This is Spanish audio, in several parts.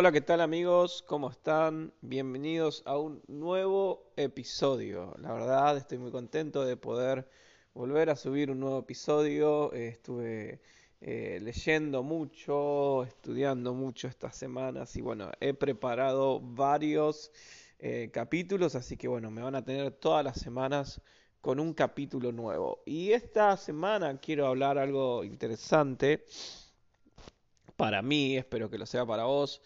Hola, ¿qué tal amigos? ¿Cómo están? Bienvenidos a un nuevo episodio. La verdad estoy muy contento de poder volver a subir un nuevo episodio. Eh, estuve eh, leyendo mucho, estudiando mucho estas semanas y bueno, he preparado varios eh, capítulos, así que bueno, me van a tener todas las semanas con un capítulo nuevo. Y esta semana quiero hablar algo interesante para mí, espero que lo sea para vos,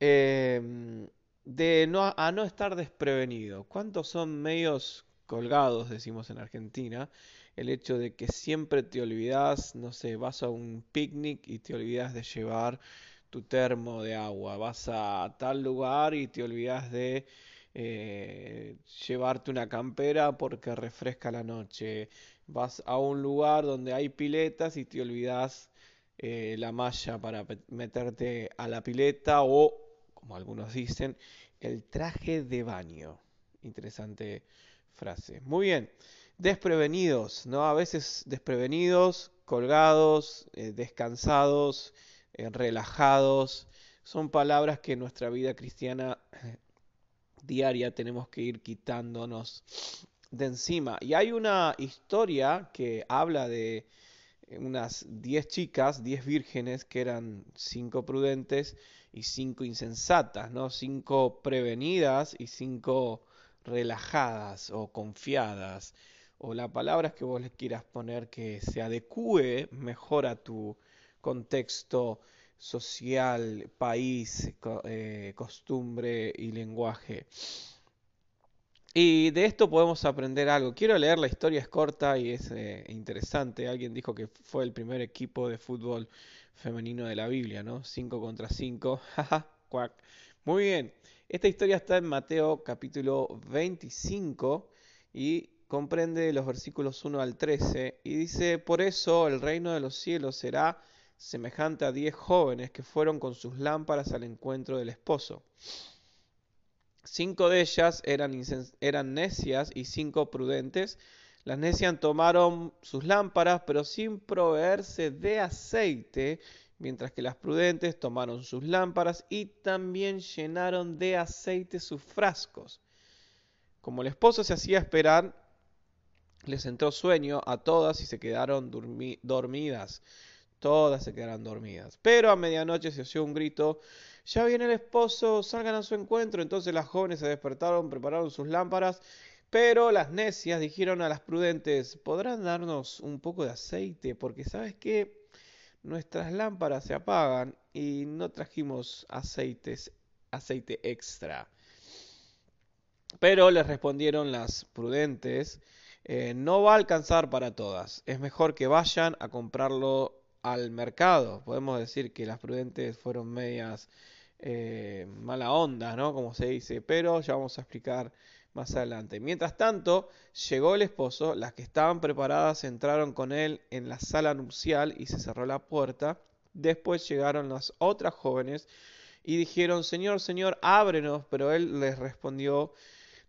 em, de no, a no estar desprevenido. ¿Cuántos son medios colgados, decimos en Argentina? El hecho de que siempre te olvidas, no sé, vas a un picnic y te olvidas de llevar tu termo de agua, vas a tal lugar y te olvidas de eh, llevarte una campera porque refresca la noche. Vas a un lugar donde hay piletas y te olvidas eh, la malla para meterte a la pileta o, como algunos dicen, el traje de baño. Interesante frase. Muy bien. Desprevenidos, ¿no? A veces desprevenidos, colgados, eh, descansados, relajados. Son palabras que en nuestra vida cristiana diaria tenemos que ir quitándonos de encima. Y hay una historia que habla de unas 10 chicas, 10 vírgenes, que eran 5 prudentes y 5 insensatas, ¿no? 5 prevenidas y 5 relajadas o confiadas, o la palabra que vos les quieras poner que se adecue mejor a tu contexto social, país, eh, costumbre y lenguaje. Y de esto podemos aprender algo. Quiero leer, la historia es corta y es eh, interesante. Alguien dijo que fue el primer equipo de fútbol femenino de la Biblia, ¿no? 5 contra 5. Muy bien. Esta historia está en Mateo capítulo 25 y comprende los versículos 1 al 13 y dice, por eso el reino de los cielos será semejante a diez jóvenes que fueron con sus lámparas al encuentro del esposo. Cinco de ellas eran, necias y cinco prudentes. Las necias tomaron sus lámparas, pero sin proveerse de aceite, mientras que las prudentes tomaron sus lámparas y también llenaron de aceite sus frascos. Como el esposo se hacía esperar, les entró sueño a todas y se quedaron dormidas. Todas se quedaron dormidas. Pero a medianoche se oyó un grito, ya viene el esposo, salgan a su encuentro. Entonces las jóvenes se despertaron, prepararon sus lámparas, pero las necias dijeron a las prudentes, ¿podrán darnos un poco de aceite? Porque sabes que nuestras lámparas se apagan y no trajimos aceites, aceite extra. Pero les respondieron las prudentes, eh, no va a alcanzar para todas. Es mejor que vayan a comprarlo al mercado. Podemos decir que las prudentes fueron medias eh, mala onda, ¿no? Como se dice, pero ya vamos a explicar más adelante. Mientras tanto, llegó el esposo, las que estaban preparadas entraron con él en la sala nupcial y se cerró la puerta. Después llegaron las otras jóvenes y dijeron, Señor, Señor, ábrenos, pero él les respondió,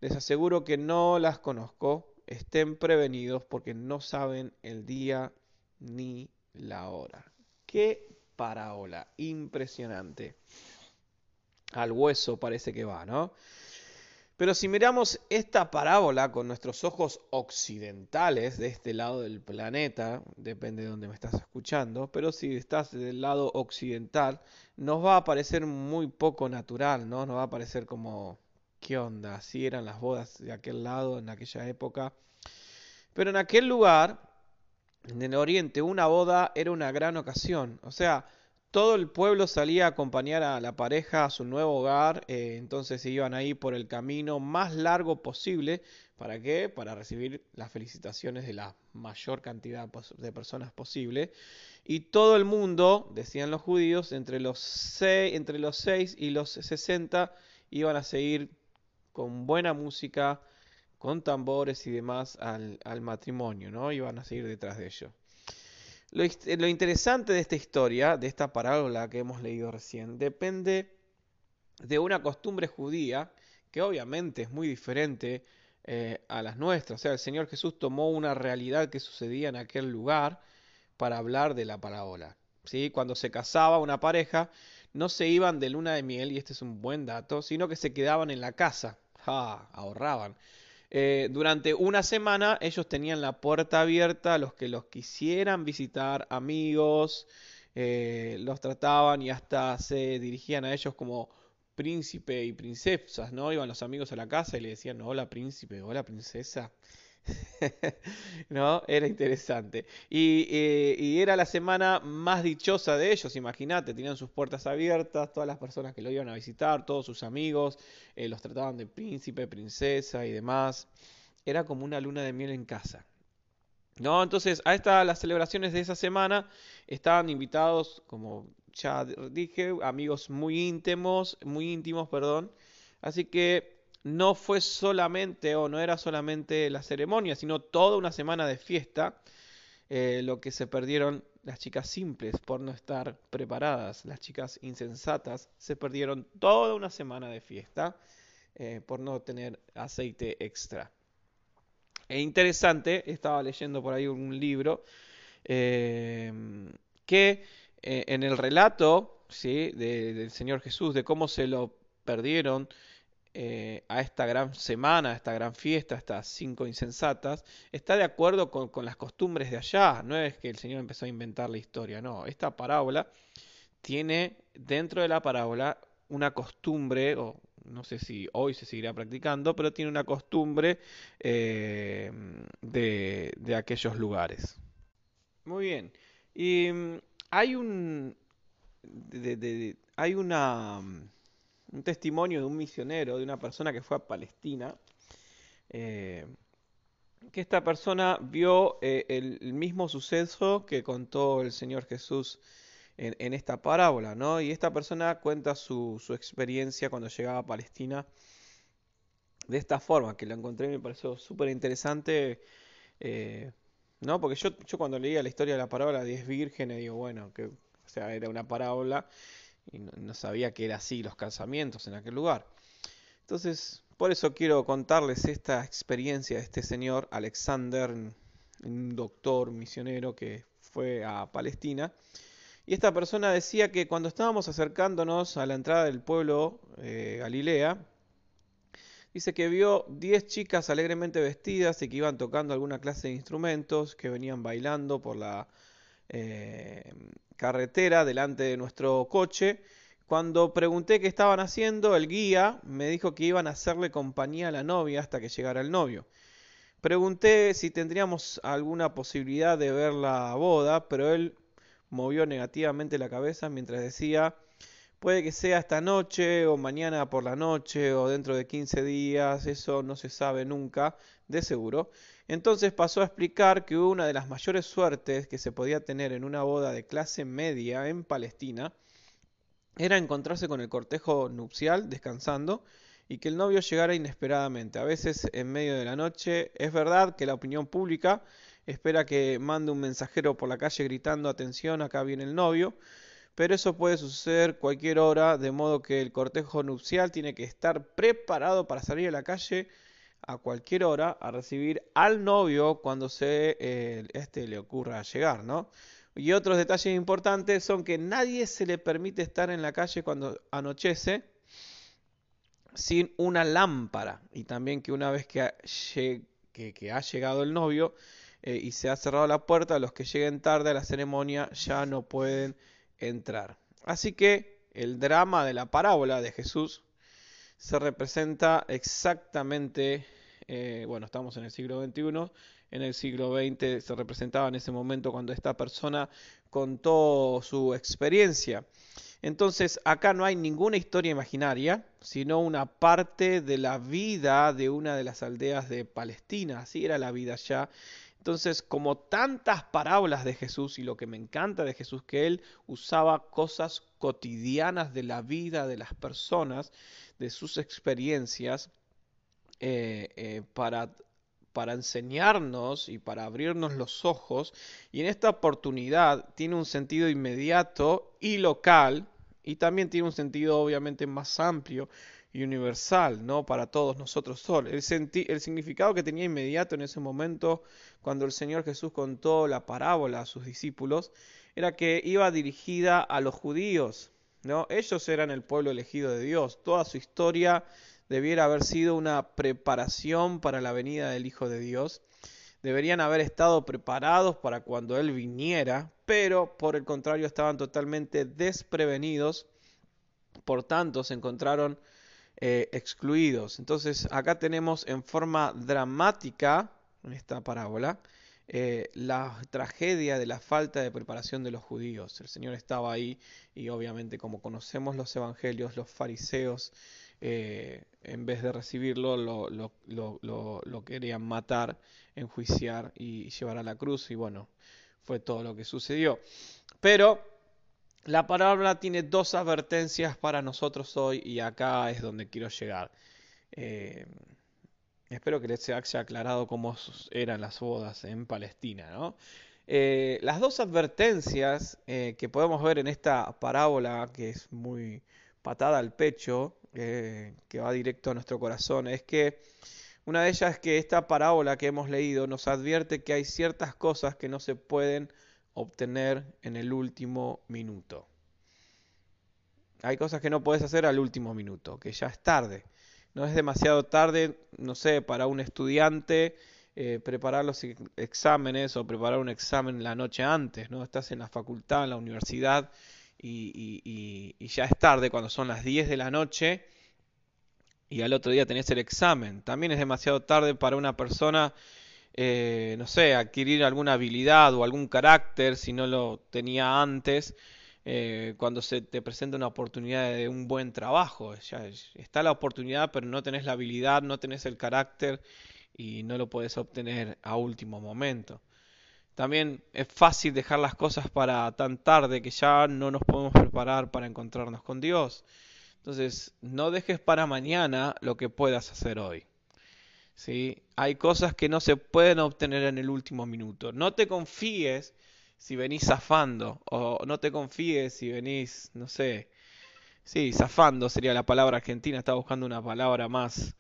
les aseguro que no las conozco, estén prevenidos porque no saben el día ni la hora. Qué parábola, impresionante. Al hueso parece que va, ¿no? Pero si miramos esta parábola con nuestros ojos occidentales de este lado del planeta, depende de dónde me estás escuchando, pero si estás del lado occidental, nos va a parecer muy poco natural, ¿no? Nos va a parecer como, ¿qué onda? Así eran las bodas de aquel lado en aquella época. Pero en aquel lugar en el oriente una boda era una gran ocasión, o sea, todo el pueblo salía a acompañar a la pareja a su nuevo hogar, eh, entonces iban ahí por el camino más largo posible, ¿para qué? Para recibir las felicitaciones de la mayor cantidad de personas posible. Y todo el mundo, decían los judíos, entre los 6, entre los 6 y los 60 iban a seguir con buena música, con tambores y demás al, matrimonio, ¿no? Iban a seguir detrás de ellos. Lo, interesante de esta historia, de esta parábola que hemos leído recién, depende de una costumbre judía que obviamente es muy diferente eh, a las nuestras. O sea, el Señor Jesús tomó una realidad que sucedía en aquel lugar para hablar de la parábola. ¿sí? Cuando se casaba una pareja, no se iban de luna de miel, y este es un buen dato, sino que se quedaban en la casa. Ah, ahorraban. Eh, durante una semana ellos tenían la puerta abierta a los que los quisieran visitar, amigos, eh, los trataban y hasta se dirigían a ellos como príncipe y princesas, ¿no? Iban los amigos a la casa y le decían, hola príncipe, hola princesa. ¿No? Era interesante. Eh, y, era la semana más dichosa de ellos, imagínate, tenían sus puertas abiertas, todas las personas que lo iban a visitar, todos sus amigos, eh, los trataban de príncipe, princesa y demás. Era como una luna de miel en casa. ¿No? Entonces, a estas las celebraciones de esa semana estaban invitados, como ya dije, amigos muy íntimos, muy íntimos, perdón. Así que no fue solamente o no era solamente la ceremonia, sino toda una semana de fiesta, eh, lo que se perdieron las chicas simples por no estar preparadas, las chicas insensatas se perdieron toda una semana de fiesta eh, por no tener aceite extra. E interesante, estaba leyendo por ahí un libro eh, que en el relato ¿sí? del Señor Jesús, de cómo se lo perdieron eh, a esta gran semana, a esta gran fiesta, a estas cinco insensatas, está de acuerdo con, las costumbres de allá. No es que el Señor empezó a inventar la historia, no. Esta parábola tiene dentro de la parábola una costumbre, o no sé si hoy se seguirá practicando, pero tiene una costumbre eh, de, aquellos lugares. Muy bien. Y mm, hay un. hay una un testimonio de un misionero, de una persona que fue a Palestina, eh, que esta persona vio eh, el, mismo suceso que contó el Señor Jesús en, esta parábola, ¿no? Y esta persona cuenta su, experiencia cuando llegaba a Palestina de esta forma, que lo encontré y me pareció súper interesante, eh, ¿no? Porque yo, yo cuando leía la historia de la parábola de diez vírgenes, digo, bueno, que o sea, era una parábola y no, sabía que era así los casamientos en aquel lugar. Entonces, por eso quiero contarles esta experiencia de este señor Alexander, un doctor misionero que fue a Palestina. Y esta persona decía que cuando estábamos acercándonos a la entrada del pueblo eh, Galilea, dice que vio 10 chicas alegremente vestidas y que iban tocando alguna clase de instrumentos, que venían bailando por la eh, carretera delante de nuestro coche. Cuando pregunté qué estaban haciendo, el guía me dijo que iban a hacerle compañía a la novia hasta que llegara el novio. Pregunté si tendríamos alguna posibilidad de ver la boda, pero él movió negativamente la cabeza mientras decía, puede que sea esta noche o mañana por la noche o dentro de 15 días, eso no se sabe nunca, de seguro. Entonces pasó a explicar que una de las mayores suertes que se podía tener en una boda de clase media en Palestina era encontrarse con el cortejo nupcial descansando y que el novio llegara inesperadamente, a veces en medio de la noche. Es verdad que la opinión pública espera que mande un mensajero por la calle gritando atención, acá viene el novio, pero eso puede suceder cualquier hora, de modo que el cortejo nupcial tiene que estar preparado para salir a la calle a cualquier hora a recibir al novio cuando se eh, este le ocurra llegar, ¿no? Y otros detalles importantes son que nadie se le permite estar en la calle cuando anochece sin una lámpara y también que una vez que ha, llegado el novio eh, y se ha cerrado la puerta, los que lleguen tarde a la ceremonia ya no pueden entrar. Así que el drama de la parábola de Jesús se representa exactamente eh, bueno, estamos en el siglo XXI, en el siglo XX se representaba en ese momento cuando esta persona contó su experiencia. Entonces, acá no hay ninguna historia imaginaria, sino una parte de la vida de una de las aldeas de Palestina, así era la vida ya. Entonces, como tantas parábolas de Jesús, y lo que me encanta de Jesús, que él usaba cosas cotidianas de la vida de las personas, de sus experiencias, eh, eh, para, para enseñarnos y para abrirnos los ojos. Y en esta oportunidad tiene un sentido inmediato y local y también tiene un sentido obviamente más amplio y universal, ¿no? Para todos nosotros solos. El, el significado que tenía inmediato en ese momento cuando el Señor Jesús contó la parábola a sus discípulos era que iba dirigida a los judíos, ¿no? Ellos eran el pueblo elegido de Dios. Toda su historia debiera haber sido una preparación para la venida del Hijo de Dios. Deberían haber estado preparados para cuando Él viniera, pero por el contrario estaban totalmente desprevenidos. Por tanto, se encontraron eh, excluidos. Entonces, acá tenemos en forma dramática, en esta parábola, eh, la tragedia de la falta de preparación de los judíos. El Señor estaba ahí y obviamente como conocemos los evangelios, los fariseos, eh, en vez de recibirlo, lo, querían matar, enjuiciar y llevar a la cruz y bueno, fue todo lo que sucedió. Pero la palabra tiene dos advertencias para nosotros hoy y acá es donde quiero llegar. Eh, Espero que les haya aclarado cómo eran las bodas en Palestina. Eh, las dos advertencias que podemos ver en esta parábola, que es muy patada al pecho, que va directo a nuestro corazón, es que una de ellas es que esta parábola que hemos leído nos advierte que hay ciertas cosas que no se pueden obtener en el último minuto. Hay cosas que no puedes hacer al último minuto, que ya es tarde no es demasiado tarde, no sé, para un estudiante eh, preparar los exámenes o preparar un examen la noche antes, ¿no? Estás en la facultad, en la universidad y, ya es tarde cuando son las 10 de la noche y al otro día tenés el examen. También es demasiado tarde para una persona, eh, no sé, adquirir alguna habilidad o algún carácter si no lo tenía antes eh, cuando se te presenta una oportunidad de un buen trabajo. Ya está la oportunidad, pero no tenés la habilidad, no tenés el carácter y no lo puedes obtener a último momento. También es fácil dejar las cosas para tan tarde que ya no nos podemos preparar para encontrarnos con Dios. Entonces, no dejes para mañana lo que puedas hacer hoy. ¿Sí? Hay cosas que no se pueden obtener en el último minuto. No te confíes si venís zafando, o no te confíes si venís, no sé, sí, zafando sería la palabra argentina, estaba buscando una palabra más,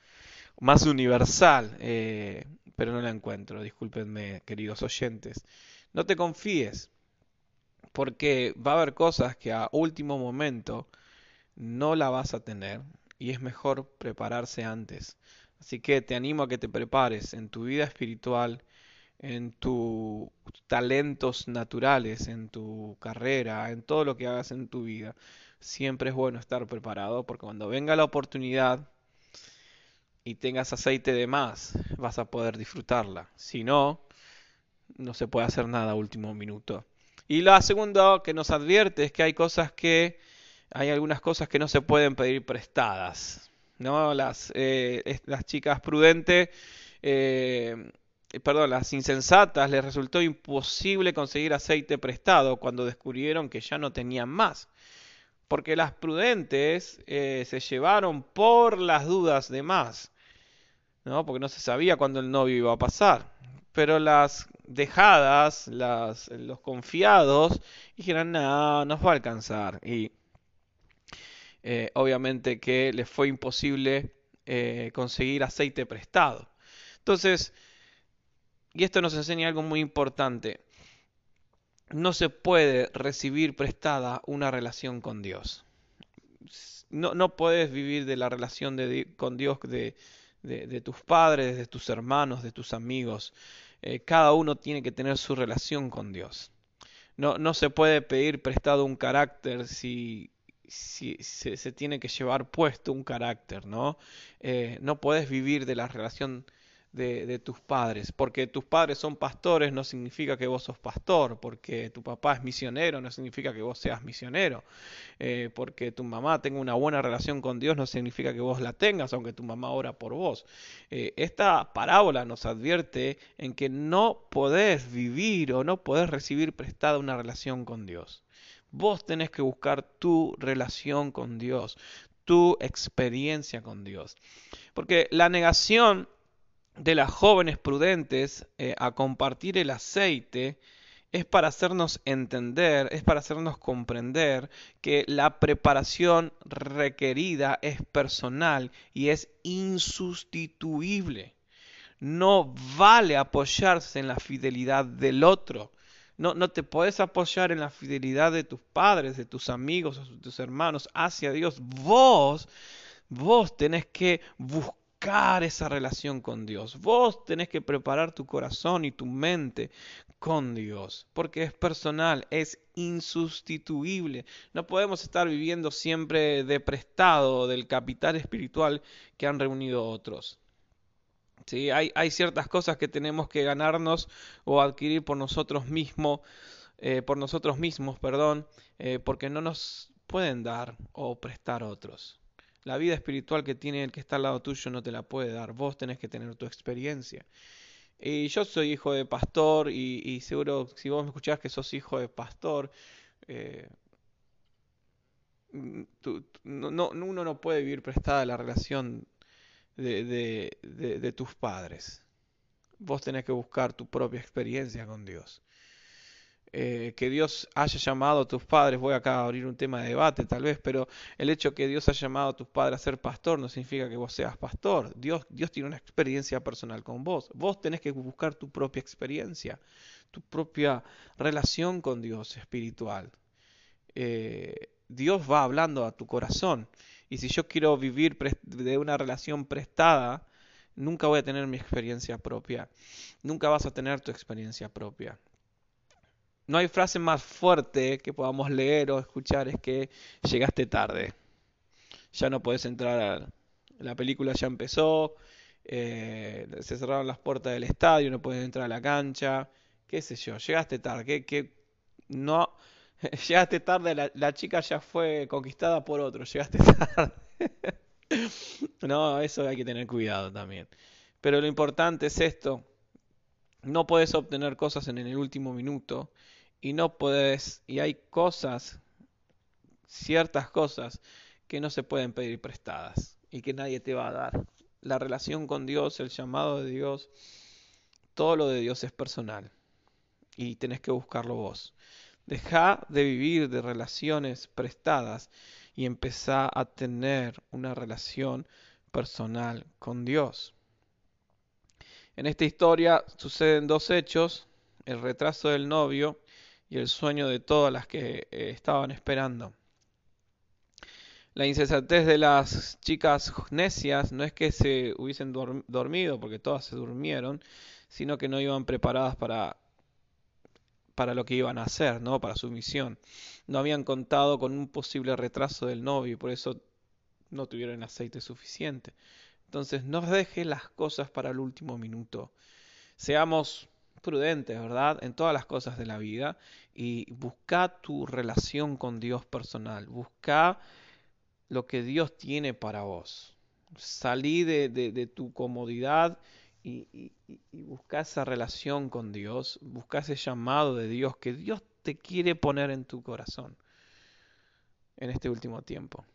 más universal, eh, pero no la encuentro, discúlpenme, queridos oyentes. No te confíes, porque va a haber cosas que a último momento no la vas a tener y es mejor prepararse antes. Así que te animo a que te prepares en tu vida espiritual, en tus talentos naturales, en tu carrera, en todo lo que hagas en tu vida. Siempre es bueno estar preparado porque cuando venga la oportunidad y tengas aceite de más, vas a poder disfrutarla. Si no, no se puede hacer nada a último minuto. Y la segunda que nos advierte es que hay cosas que hay algunas cosas que no se pueden pedir prestadas. ¿no? Las, eh, las chicas prudentes eh, perdón, las insensatas les resultó imposible conseguir aceite prestado cuando descubrieron que ya no tenían más. Porque las prudentes eh, se llevaron por las dudas de más, ¿no? porque no se sabía cuándo el novio iba a pasar. Pero las dejadas, las, los confiados, dijeron, no, nos va a alcanzar. Y eh, obviamente que les fue imposible conseguir aceite prestado. Entonces, y esto nos enseña algo muy importante. No se puede recibir prestada una relación con Dios. No, no puedes vivir de la relación con Dios de, tus padres, de tus hermanos, de tus amigos. Eh, cada uno tiene que tener su relación con Dios. No, no se puede pedir prestado un carácter si, si se, tiene que llevar puesto un carácter, ¿no? Eh, no puedes vivir de la relación de, tus padres. Porque tus padres son pastores no significa que vos sos pastor. Porque tu papá es misionero no significa que vos seas misionero. Eh, porque tu mamá tenga una buena relación con Dios no significa que vos la tengas, aunque tu mamá ora por vos. Eh, esta parábola nos advierte en que no podés vivir o no podés recibir prestada una relación con Dios. Vos tenés que buscar tu relación con Dios, tu experiencia con Dios. Porque la negación de las jóvenes prudentes eh, a compartir el aceite es para hacernos entender, es para hacernos comprender que la preparación requerida es personal y es insustituible. No vale apoyarse en la fidelidad del otro. No, no te puedes apoyar en la fidelidad de tus padres, de tus amigos, de tus hermanos hacia Dios. Vos, vos tenés que buscar esa relación con Dios. Vos tenés que preparar tu corazón y tu mente con Dios, porque es personal, es insustituible. No podemos estar viviendo siempre de prestado del capital espiritual que han reunido otros. ¿Sí? Hay, ciertas cosas que tenemos que ganarnos o adquirir por nosotros mismos, eh, por nosotros mismos, perdón, eh, porque no nos pueden dar o prestar otros. La vida espiritual que tiene el que está al lado tuyo no te la puede dar. Vos tenés que tener tu experiencia. Y yo soy hijo de pastor y, seguro si vos me escuchás que sos hijo de pastor, eh, no, uno no puede vivir prestada la relación de, de tus padres. Vos tenés que buscar tu propia experiencia con Dios. Eh, que Dios haya llamado a tus padres, voy acá a abrir un tema de debate tal vez, pero el hecho que Dios haya llamado a tus padres a ser pastor no significa que vos seas pastor. Dios, Dios tiene una experiencia personal con vos. Vos tenés que buscar tu propia experiencia, tu propia relación con Dios espiritual. Eh, Dios va hablando a tu corazón. Y si yo quiero vivir de una relación prestada, nunca voy a tener mi experiencia propia. Nunca vas a tener tu experiencia propia no hay frase más fuerte que podamos leer o escuchar es que llegaste tarde. Ya no puedes entrar a... La película ya empezó, eh, se cerraron las puertas del estadio, no puedes entrar a la cancha, qué sé yo, llegaste tarde, que, no, llegaste tarde, la, la, chica ya fue conquistada por otro, llegaste tarde. no, eso hay que tener cuidado también. Pero lo importante es esto, no puedes obtener cosas en el último minuto y no puedes, y hay cosas, ciertas cosas que no se pueden pedir prestadas y que nadie te va a dar. La relación con Dios, el llamado de Dios, todo lo de Dios es personal y tenés que buscarlo vos. Deja de vivir de relaciones prestadas y empezá a tener una relación personal con Dios. En esta historia suceden dos hechos, el retraso del novio el sueño de todas las que eh, estaban esperando. La insensatez de las chicas necias no es que se hubiesen dormido, porque todas se durmieron, sino que no iban preparadas para, para lo que iban a hacer, ¿no? para su misión. No habían contado con un posible retraso del novio y por eso no tuvieron aceite suficiente. Entonces, no deje las cosas para el último minuto. Seamos prudentes, ¿verdad? En todas las cosas de la vida y busca tu relación con Dios personal. Busca lo que Dios tiene para vos. Salí de, tu comodidad y, y, busca esa relación con Dios. Busca ese llamado de Dios que Dios te quiere poner en tu corazón en este último tiempo.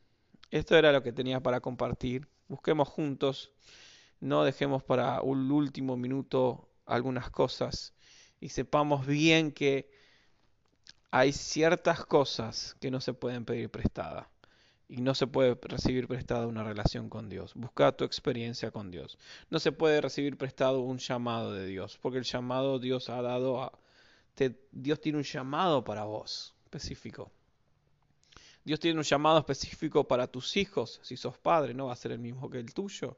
Esto era lo que tenía para compartir. Busquemos juntos. No dejemos para un último minuto algunas cosas y sepamos bien que hay ciertas cosas que no se pueden pedir prestada y no se puede recibir prestada una relación con Dios. Busca tu experiencia con Dios. No se puede recibir prestado un llamado de Dios, porque el llamado Dios ha dado a Dios tiene un llamado para vos específico. Dios tiene un llamado específico para tus hijos. Si sos padre, no va a ser el mismo que el tuyo.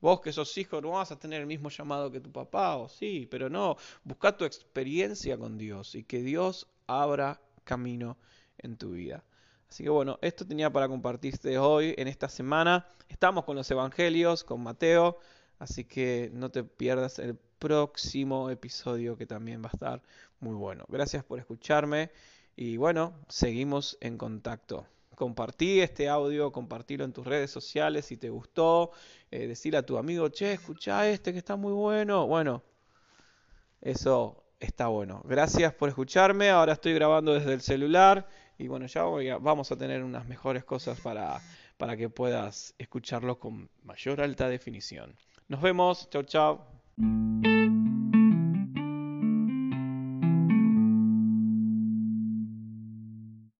Vos que sos hijo no vas a tener el mismo llamado que tu papá, o sí, pero no. Busca tu experiencia con Dios y que Dios abra camino en tu vida. Así que bueno, esto tenía para compartirte hoy, en esta semana. Estamos con los Evangelios, con Mateo, así que no te pierdas el próximo episodio que también va a estar muy bueno. Gracias por escucharme y bueno, seguimos en contacto compartí este audio, compartilo en tus redes sociales si te gustó, eh, decirle a tu amigo, che, escucha este que está muy bueno. Bueno, eso está bueno. Gracias por escucharme, ahora estoy grabando desde el celular y bueno, ya vamos a tener unas mejores cosas para, para que puedas escucharlo con mayor alta definición. Nos vemos, chao, chao.